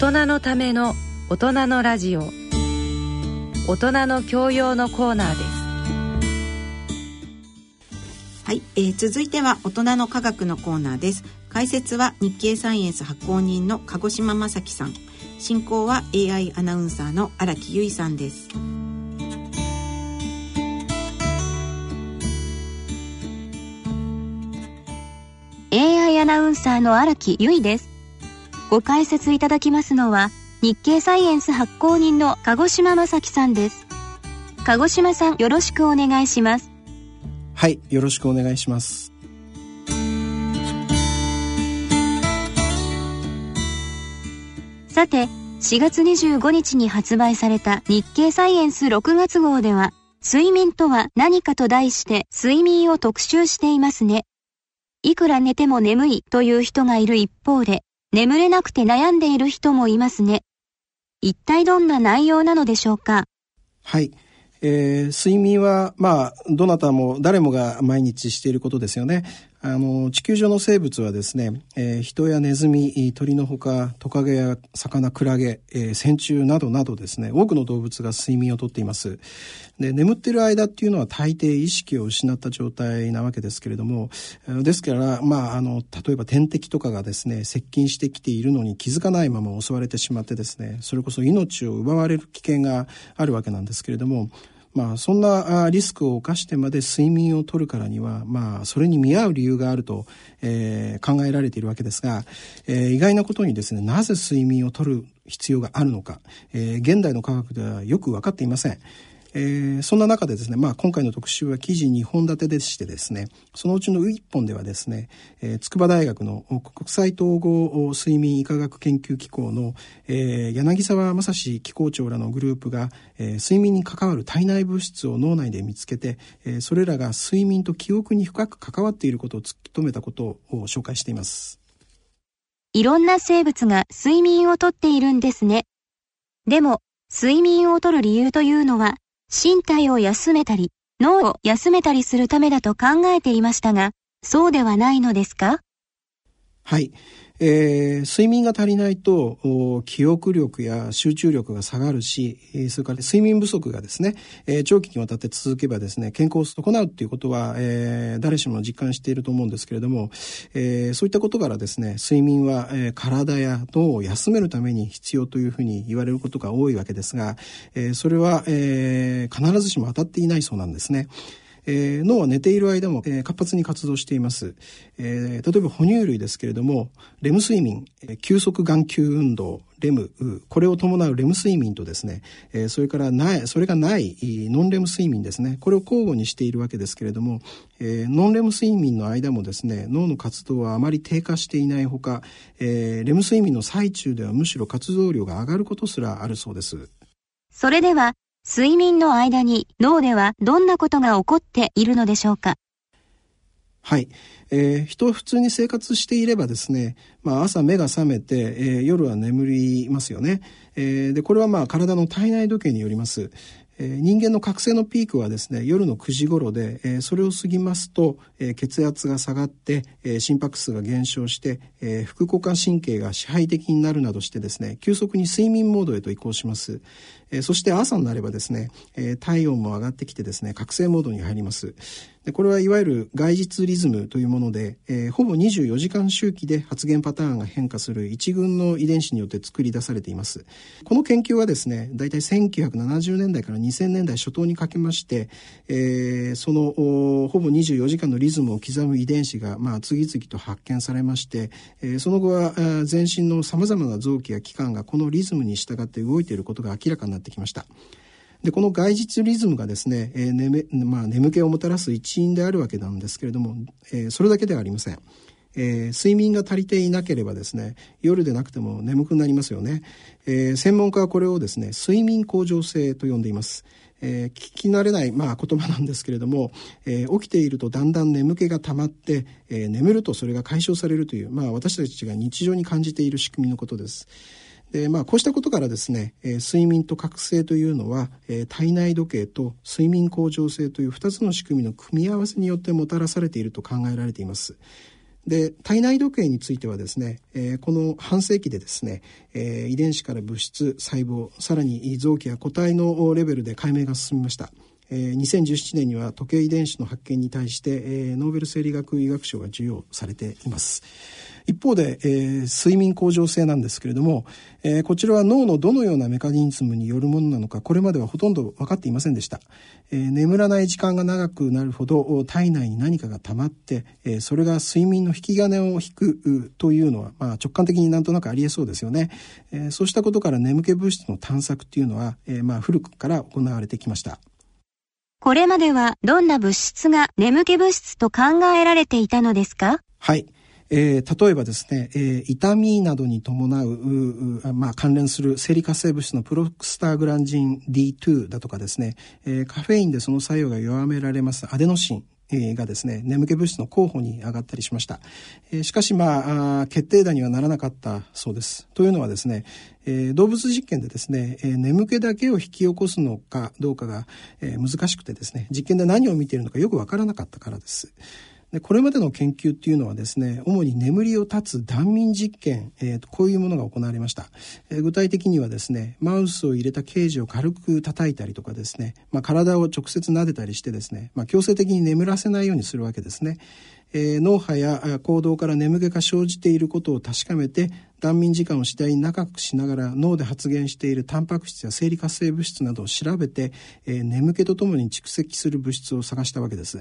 大人のための大人のラジオ。大人の教養のコーナーです。はい、えー、続いては大人の科学のコーナーです。解説は日経サイエンス発行人の鹿児島正樹さん。進行は AI アナウンサーの荒木由衣さんです。AI アナウンサーの荒木由衣ですご解説いただきますのは日経サイエンス発行人の鹿児島正樹さんです。鹿児島さんよろしくお願いします。はいよろしくお願いします。さて4月25日に発売された日経サイエンス6月号では睡眠とは何かと題して睡眠を特集していますね。いくら寝ても眠いという人がいる一方で、眠れなくて悩んでいる人もいますね。一体どんな内容なのでしょうか？はい。えー、睡眠は、まあ、どなたも誰もが毎日していることですよね。あの、地球上の生物はですね、えー、人やネズミ、鳥のほか、トカゲや魚、クラゲ、えー、線虫などなどですね、多くの動物が睡眠をとっています。で、眠ってる間っていうのは大抵意識を失った状態なわけですけれども、ですから、まあ、あの、例えば天敵とかがですね、接近してきているのに気づかないまま襲われてしまってですね、それこそ命を奪われる危険があるわけなんですけれども、まあ、そんなリスクを冒してまで睡眠をとるからには、まあ、それに見合う理由があると、えー、考えられているわけですが、えー、意外なことにですね、なぜ睡眠をとる必要があるのか、えー、現代の科学ではよく分かっていません。えー、そんな中でですね、まあ、今回の特集は記事2本立てでしてですね、そのうちの1本ではですね、えー、筑波大学の国際統合睡眠医科学研究機構の、えー、柳沢正史機構長らのグループが、えー、睡眠に関わる体内物質を脳内で見つけて、えー、それらが睡眠と記憶に深く関わっていることを突き止めたことを紹介しています。いろんな生物が睡眠をとっているんですね。でも、睡眠をとる理由というのは身体を休めたり、脳を休めたりするためだと考えていましたが、そうではないのですか？はい。えー、睡眠が足りないと記憶力や集中力が下がるし、それから睡眠不足がですね、えー、長期にわたって続けばですね、健康を損なうっていうことは、えー、誰しも実感していると思うんですけれども、えー、そういったことからですね、睡眠は、えー、体や脳を休めるために必要というふうに言われることが多いわけですが、えー、それは、えー、必ずしも当たっていないそうなんですね。えー、脳は寝ている間も、えー、活発に活動しています、えー、例えば哺乳類ですけれどもレム睡眠、えー、急速眼球運動レムこれを伴うレム睡眠とですね、えー、それからないそれがないノンレム睡眠ですね。これを交互にしているわけですけれども、えー、ノンレム睡眠の間もですね脳の活動はあまり低下していないほか、えー、レム睡眠の最中ではむしろ活動量が上がることすらあるそうです。それでは睡眠の間に脳ではどんなことが起こっているのでしょうか？はい。えー、人普通に生活していればですね、まあ朝目が覚めて、えー、夜は眠りますよね。えー、で、これはまあ体の体内時計によります。人間の覚醒のピークはですね夜の9時頃で、それを過ぎますと、血圧が下がって、心拍数が減少して、副交感神経が支配的になるなどしてですね急速に睡眠モードへと移行します、そして朝になればですね、体温も上がってきてですね覚醒モードに入ります。でこれはいわゆる外日リズムというもので、えー、ほぼ24時間周期で発現パターンが変化する一群の遺伝子によって作り出されています。この研究はですね、大体1970年代から2000年代初頭にかけまして、えー、そのほぼ24時間のリズムを刻む遺伝子が、まあ、次々と発見されまして、えー、その後は全身の様々な臓器や器官がこのリズムに従って動いていることが明らかになってきました。で、この外日リズムがですね、えー眠まあ、眠気をもたらす一因であるわけなんですけれども、えー、それだけではありません。えー、睡眠が足りていなければですね、夜でなくても眠くなりますよね。えー、専門家はこれをですね、睡眠向上性と呼んでいます。えー、聞き慣れない、まあ、言葉なんですけれども、えー、起きているとだんだん眠気が溜まって、えー、眠るとそれが解消されるという、まあ、私たちが日常に感じている仕組みのことです。でまあ、こうしたことからですね、えー、睡眠と覚醒というのは、えー、体内時計と睡眠向上性という2つの仕組みの組み合わせによってもたらされていると考えられています。で体内時計についてはですね、えー、この半世紀でですね、えー、遺伝子から物質細胞さらに臓器や個体のレベルで解明が進みました。えー、2017年には時計遺伝子の発見に対して、えー、ノーベル生理学医学賞が授与されています。一方で、えー、睡眠向上性なんですけれども、えー、こちらは脳のどのようなメカニズムによるものなのか、これまではほとんど分かっていませんでした。えー、眠らない時間が長くなるほど体内に何かが溜まって、えー、それが睡眠の引き金を引くというのは、まあ、直感的になんとなくありえそうですよね。えー、そうしたことから眠気物質の探索っていうのは、えー、まあ古くから行われてきました。これまではどんな物質が眠気物質と考えられていたのですか？はい。えー、例えばですね、えー、痛みなどに伴うまあ、関連する生理活性物質のプロクスターグランジン D2 だとかですね、えー、カフェインでその作用が弱められますアデノシンがですね、眠気物質の候補に上がったりしました。えー、しかし、まあ決定打にはならなかったそうです。というのはですね、えー、動物実験でですね、えー、眠気だけを引き起こすのかどうかが、えー、難しくてですね、実験で何を見ているのかよくわからなかったからです。でこれまでの研究っていうのはですね主に眠りを断つ断眠実験、えー、こういうものが行われました、えー、具体的にはですねマウスを入れたケージを軽く叩いたりとかですね、まあ、体を直接撫でたりしてですね、まあ、強制的に眠らせないようにするわけですねえー、脳波や行動から眠気が生じていることを確かめて断眠時間を次第に長くしながら脳で発現しているタンパク質や生理活性物質などを調べて、えー、眠気とともに蓄積する物質を探したわけです。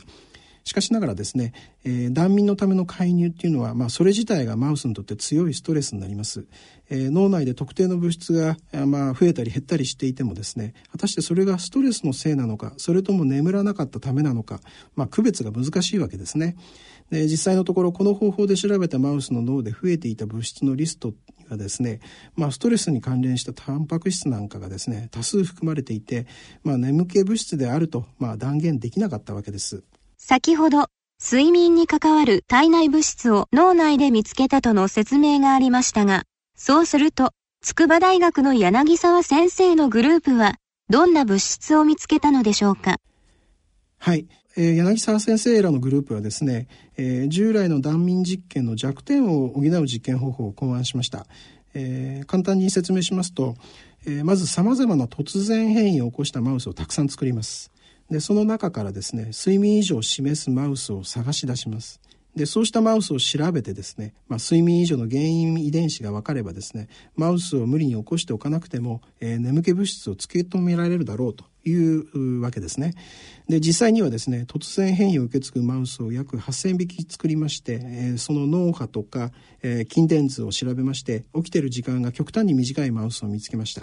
しかしながらですね、えー、断眠のための介入っていうのは、まあ、それ自体がマウスにとって強いストレスになります。えー、脳内で特定の物質が、まあ、増えたり減ったりしていてもですね、果たしてそれがストレスのせいなのか、それとも眠らなかったためなのか、まあ、区別が難しいわけですね。で実際のところこの方法で調べたマウスの脳で増えていた物質のリストにはですね、まあ、ストレスに関連したタンパク質なんかがですね多数含まれていて、まあ、眠気物質であると、まあ、断言できなかったわけです。先ほど、睡眠に関わる体内物質を脳内で見つけたとの説明がありましたが、そうすると、筑波大学の柳沢先生のグループは、どんな物質を見つけたのでしょうか？はい。えー、柳沢先生らのグループはですね、えー、従来の断眠実験の弱点を補う実験方法を考案しました。えー、簡単に説明しますと、えー、まず様々な突然変異を起こしたマウスをたくさん作ります。でその中からですね睡眠異常を示すマウスを探し出します。でそうしたマウスを調べてですね、まあ、睡眠異常の原因遺伝子が分かればですねマウスを無理に起こしておかなくても、えー、眠気物質を突き止められるだろうというわけですね。で実際にはですね突然変異を受け継ぐマウスを約8,000匹作りまして、えー、その脳波とか、えー、筋電図を調べまして起きてる時間が極端に短いマウスを見つけました。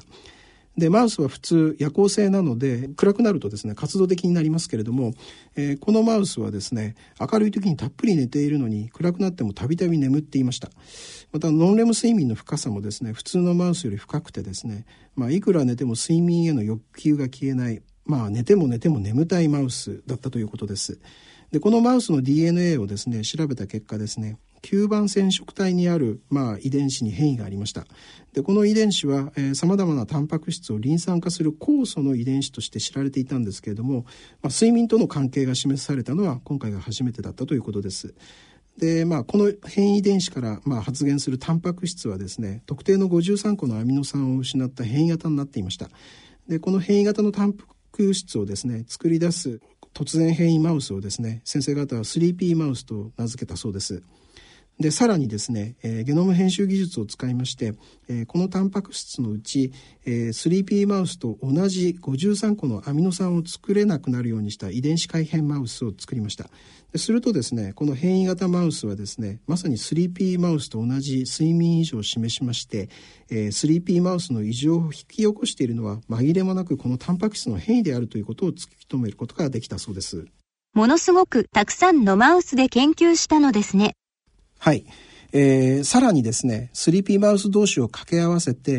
でマウスは普通夜行性なので暗くなるとですね活動的になりますけれども、えー、このマウスはですね明るい時にたっぷり寝ているのに暗くなってもたびたび眠っていました。またノンレム睡眠の深さもですね普通のマウスより深くてですね、まあ、いくら寝ても睡眠への欲求が消えないまあ寝ても寝ても眠たいマウスだったということです。でこのマウスの DNA をですね調べた結果ですね9番染色体にある、まあ、遺伝子に変異がありました。でこの遺伝子はさまざまなタンパク質をリン酸化する酵素の遺伝子として知られていたんですけれども、まあ、睡眠との関係が示されたのは今回が初めてだったということです。でまあ、この変異遺伝子から、まあ、発現するタンパク質はですね特定の53個のアミノ酸を失った変異型になっていました。でこの変異型のタンパク質をですね作り出す突然変異マウスをですね先生方は 3P マウスと名付けたそうです。でさらにですね、えー、ゲノム編集技術を使いまして、えー、このタンパク質のうち、えー、3P マウスと同じ53個のアミノ酸を作れなくなるようにした遺伝子改変マウスを作りました。でするとですねこの変異型マウスはですねまさに 3P マウスと同じ睡眠異常を示しまして、えー、3P マウスの異常を引き起こしているのは紛れもなくこのタンパク質の変異であるということを突き止めることができたそうです。ものすごくたくさんのマウスで研究したのですね。はい。えー、さらにですね、3P マウス同士を掛け合わせて、え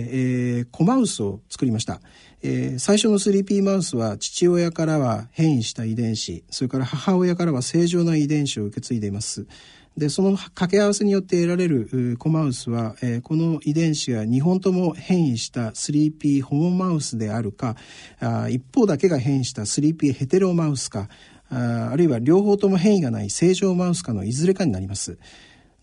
ー、コマウスを作りました。えー、最初の 3P マウスは父親からは変異した遺伝子、それから母親からは正常な遺伝子を受け継いでいます。で、その掛け合わせによって得られるコマウスは、えー、この遺伝子が2本とも変異した 3P ホモマウスであるか、あ一方だけが変異した 3P ヘテロマウスか、ああるいは両方とも変異がない正常マウスかのいずれかになります。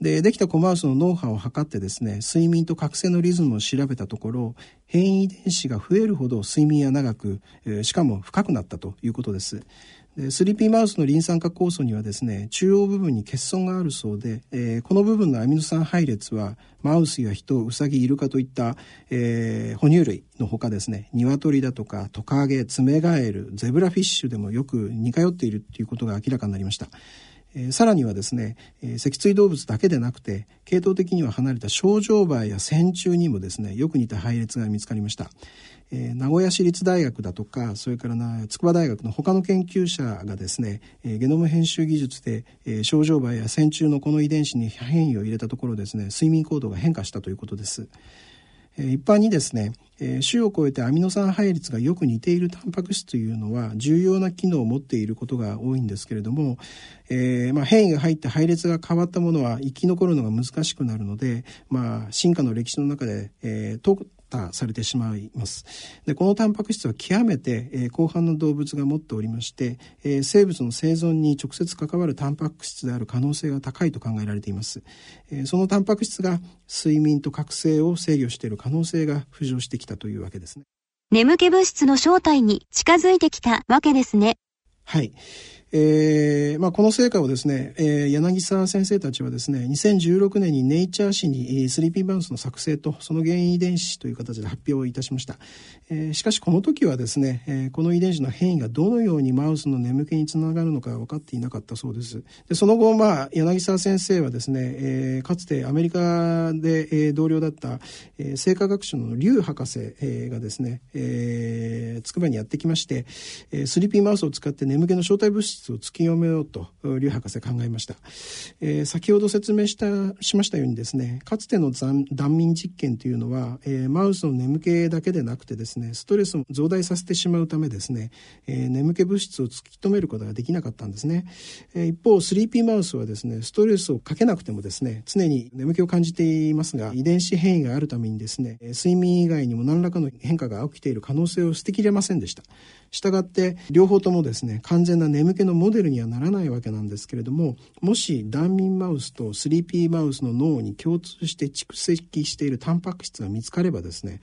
で、できたコマウスの脳波を測ってですね、睡眠と覚醒のリズムを調べたところ、変異遺伝子が増えるほど睡眠は長く、え、しかも深くなったということです。でスリーピーマウスのリン酸化酵素にはですね、中央部分に欠損があるそうで、えー、この部分のアミノ酸配列は、マウスや人、ウサギ、イルカといった、えー、哺乳類のほかですね、鶏だとかトカゲ、ツメガエル、ゼブラフィッシュでもよく似通っているということが明らかになりました。え、さらにはですね、え、脊椎動物だけでなくて系統的には離れた症状梅や線虫にもですねよく似た配列が見つかりました、えー、名古屋市立大学だとかそれからな筑波大学の他の研究者がですね、えー、ゲノム編集技術で、えー、症状梅や線虫のこの遺伝子に変異を入れたところですね睡眠行動が変化したということです。一般にですね、種を超えてアミノ酸配列がよく似ているタンパク質というのは重要な機能を持っていることが多いんですけれども、えー、まあ、変異が入って配列が変わったものは生き残るのが難しくなるので、まあ、進化の歴史の中で、えー、多されてしまいます。で、このタンパク質は極めて、えー、広範の動物が持っておりまして、えー、生物の生存に直接関わるタンパク質である可能性が高いと考えられています。えー、そのタンパク質が睡眠と覚醒を制御している可能性が浮上してきたというわけですね。眠気物質の正体に近づいてきたわけですね。はい。えーまあ、この成果をですね、えー、柳沢先生たちはですね、2016年にネイチャー誌にスリーピーバウンスの作成とその原因遺伝子という形で発表いたしました。えー、しかしこの時はですね、えー、この遺伝子の変異がどのようにマウスの眠気につながるのか分かっていなかったそうです。でその後、まあ、柳沢先生はですね、えー、かつてアメリカで、えー、同僚だった、えー、生化学者の劉博士、えー、がですね、えー、筑波にやってきまして、えー、スリーピーマウスを使って眠気の正体物質質を突き止めようと劉博士考えました、えー、先ほど説明したしましたようにですねかつての断眠実験というのは、えー、マウスの眠気だけでなくてですねストレスを増大させてしまうためですね、えー、眠気物質を突き止めることができなかったんですね、えー、一方スリーピーマウスはですねストレスをかけなくてもですね常に眠気を感じていますが遺伝子変異があるためにですね睡眠以外にも何らかの変化が起きている可能性を捨てきれませんでした。したがって両方ともですね完全な眠気のモデルにはならないわけなんですけれどももし断眠マウスと 3P マウスの脳に共通して蓄積しているタンパク質が見つかればですね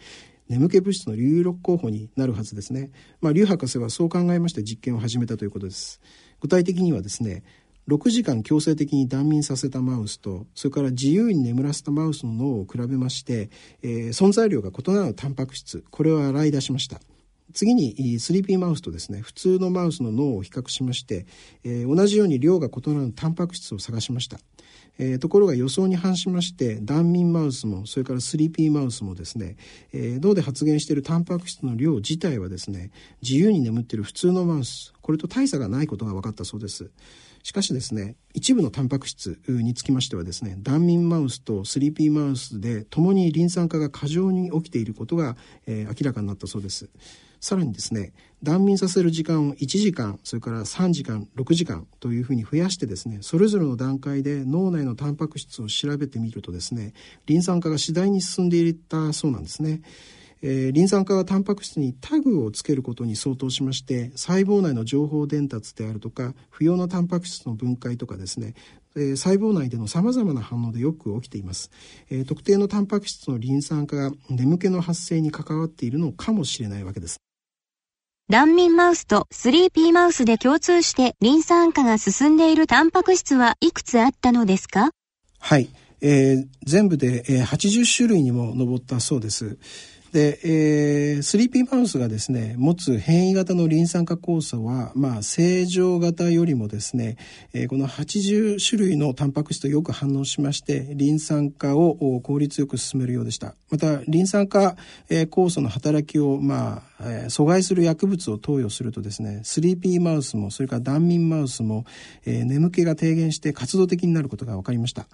眠気物質の有力候補になるはずですね。まあ、劉博士はそう考えまして実験を始めたということです。具体的にはですね、6時間強制的に断眠させたマウスと、それから自由に眠らせたマウスの脳を比べまして、えー、存在量が異なるタンパク質、これを洗い出しました。次に 3P マウスとですね普通のマウスの脳を比較しまして、えー、同じように量が異なるタンパク質を探しました、えー、ところが予想に反しまして断眠マウスもそれから 3P マウスもですね、えー、脳で発現しているタンパク質の量自体はですね自由に眠っている普通のマウス。これと大差がないことが分かったそうです。しかしですね、一部のタンパク質につきましてはですね、断眠マウスと 3P マウスで共にリン酸化が過剰に起きていることが、えー、明らかになったそうです。さらにですね断眠させる時間を1時間それから3時間6時間というふうに増やしてですねそれぞれの段階で脳内のタンパク質を調べてみるとですねリン酸化が次第に進んでいったそうなんですね。えー、リン酸化はタンパク質にタグをつけることに相当しまして細胞内の情報伝達であるとか不要なタンパク質の分解とかですねえ細胞内での様々な反応でよく起きています、え特定のタンパク質のリン酸化が眠気の発生に関わっているのかもしれないわけです断眠マウスとスリーピーマウスで共通してリン酸化が進んでいるタンパク質はいくつあったのですか？はい、えー、全部で、えー、80種類にも上ったそうです。で、えー、3P マウスがですね、持つ変異型のリン酸化酵素は、まあ、正常型よりもですね、えー、この80種類のタンパク質とよく反応しまして、リン酸化を効率よく進めるようでした。また、リン酸化、えー、酵素の働きを、まあ、えー、阻害する薬物を投与するとですね、3P マウスも、それから断眠マウスも、えー、眠気が低減して活動的になることが分かりました。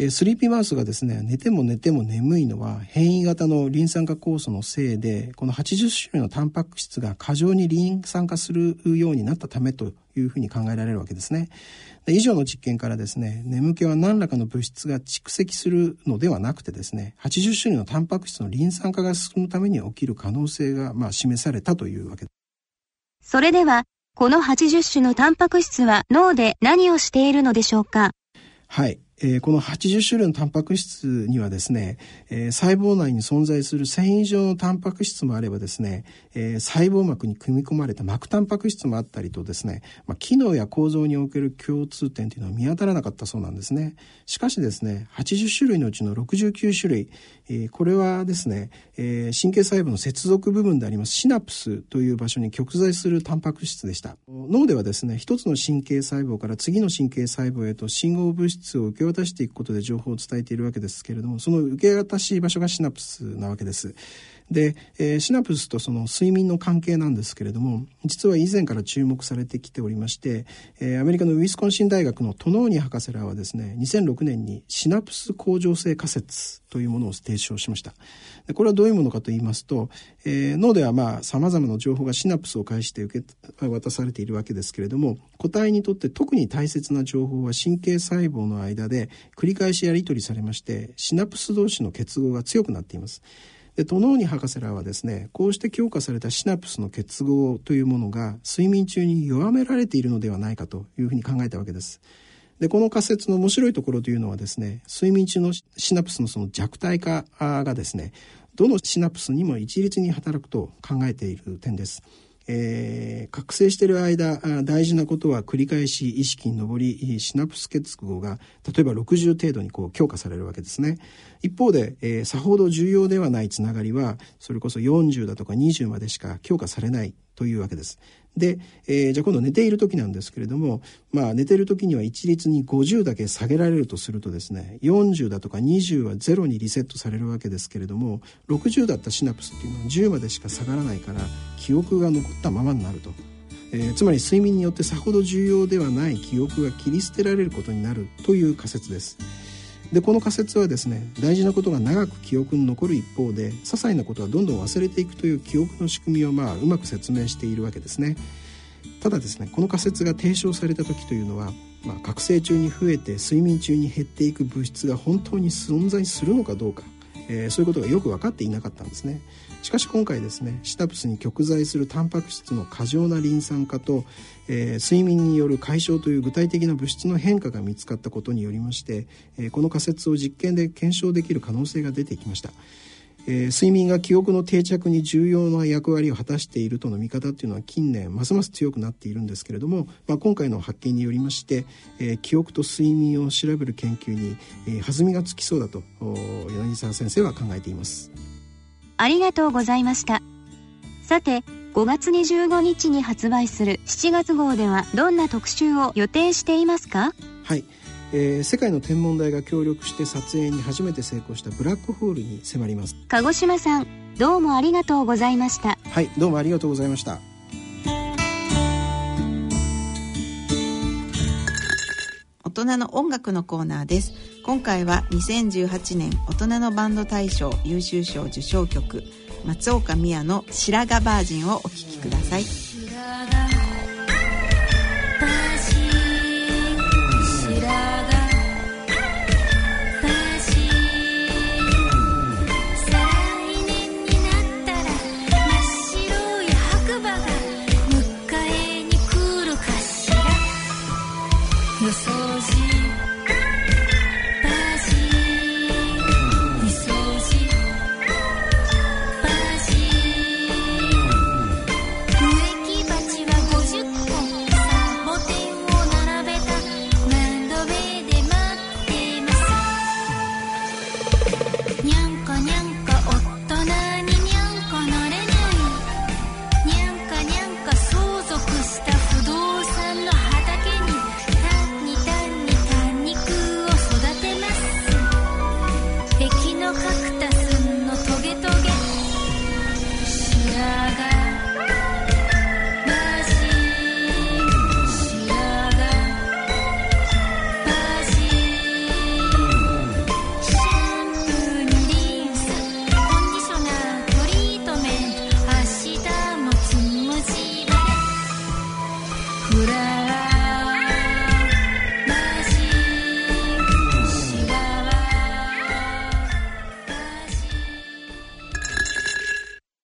えー、スリーピーマウスがですね、寝ても寝ても眠いのは変異型のリン酸化酵素のせいで、この80種類のタンパク質が過剰にリン酸化するようになったためというふうに考えられるわけですね。で以上の実験からですね、眠気は何らかの物質が蓄積するのではなくてですね、80種類のタンパク質のリン酸化が進むために起きる可能性が、まあ、示されたというわけです。それでは、この80種のタンパク質は脳で何をしているのでしょうか？はい。えー、この80種類のタンパク質にはですね、えー、細胞内に存在する繊維状のタンパク質もあればですね、えー、細胞膜に組み込まれた膜タンパク質もあったりとですね、まあ、機能や構造における共通点というのは見当たらなかったそうなんですね。しかしですね、80種類のうちの69種類、え、これはですね、え、神経細胞の接続部分でありますシナプスという場所に極在するタンパク質でした。脳ではですね、一つの神経細胞から次の神経細胞へと信号物質を受け渡していくことで情報を伝えているわけですけれどもその受け渡し場所がシナプスなわけです。で、えー、シナプスとその睡眠の関係なんですけれども実は以前から注目されてきておりまして、えー、アメリカのウィスコンシン大学のトノーニ博士らはですね2006年にシナプス恒常性仮説というものを提唱しました。でこれはどういうものかと言いますと、えー、脳ではまあ様々な情報がシナプスを介して受け渡されているわけですけれども個体にとって特に大切な情報は神経細胞の間で繰り返しやり取りされましてシナプス同士の結合が強くなっています。でトノーニ博士らはですねこうして強化されたシナプスの結合というものが睡眠中に弱められているのではないかというふうに考えたわけです。でこの仮説の面白いところというのはですね睡眠中のシナプスのその弱体化がですねどのシナプスにも一律に働くと考えている点です。えー、覚醒している間大事なことは繰り返し意識に上りシナプス結合が例えば60程度にこう強化されるわけですね。一方で、えー、さほど重要ではないつながりはそれこそ40だとか20までしか強化されないというわけです。で、えー、じゃあ今度寝ている時なんですけれども、まあ寝ている時には一律に50だけ下げられるとするとですね、40だとか20は0にリセットされるわけですけれども、60だったシナプスっていうのは10までしか下がらないから、記憶が残ったままになると。えー、つまり睡眠によってさほど重要ではない記憶が切り捨てられることになるという仮説です。でこの仮説はですね大事なことが長く記憶に残る一方で些細なことはどんどん忘れていくという記憶の仕組みをまあうまく説明しているわけですね。ただですねこの仮説が提唱された時というのは、まあ、覚醒中に増えて睡眠中に減っていく物質が本当に存在するのかどうかえー、そういうことがよく分かっていなかったんですね。しかし今回ですねシタプスに極在するタンパク質の過剰なリン酸化と、えー、睡眠による解消という具体的な物質の変化が見つかったことによりまして、えー、この仮説を実験で検証できる可能性が出てきました。えー、睡眠が記憶の定着に重要な役割を果たしているとの見方っていうのは近年ますます強くなっているんですけれども、まあ、今回の発見によりまして、えー、記憶と睡眠を調べる研究に、えー、弾みがつきそうだと柳沢先生は考えています。ありがとうございました。さて5月25日に発売する7月号ではどんな特集を予定していますか？はい。えー、世界の天文台が協力して撮影に初めて成功したブラックホールに迫ります。鹿児島さんどうもありがとうございました。はいどうもありがとうございました大人の音楽のコーナーです。今回は2018年大人のバンド大賞優秀賞受賞曲松岡美也の白髪バージンをお聴きください。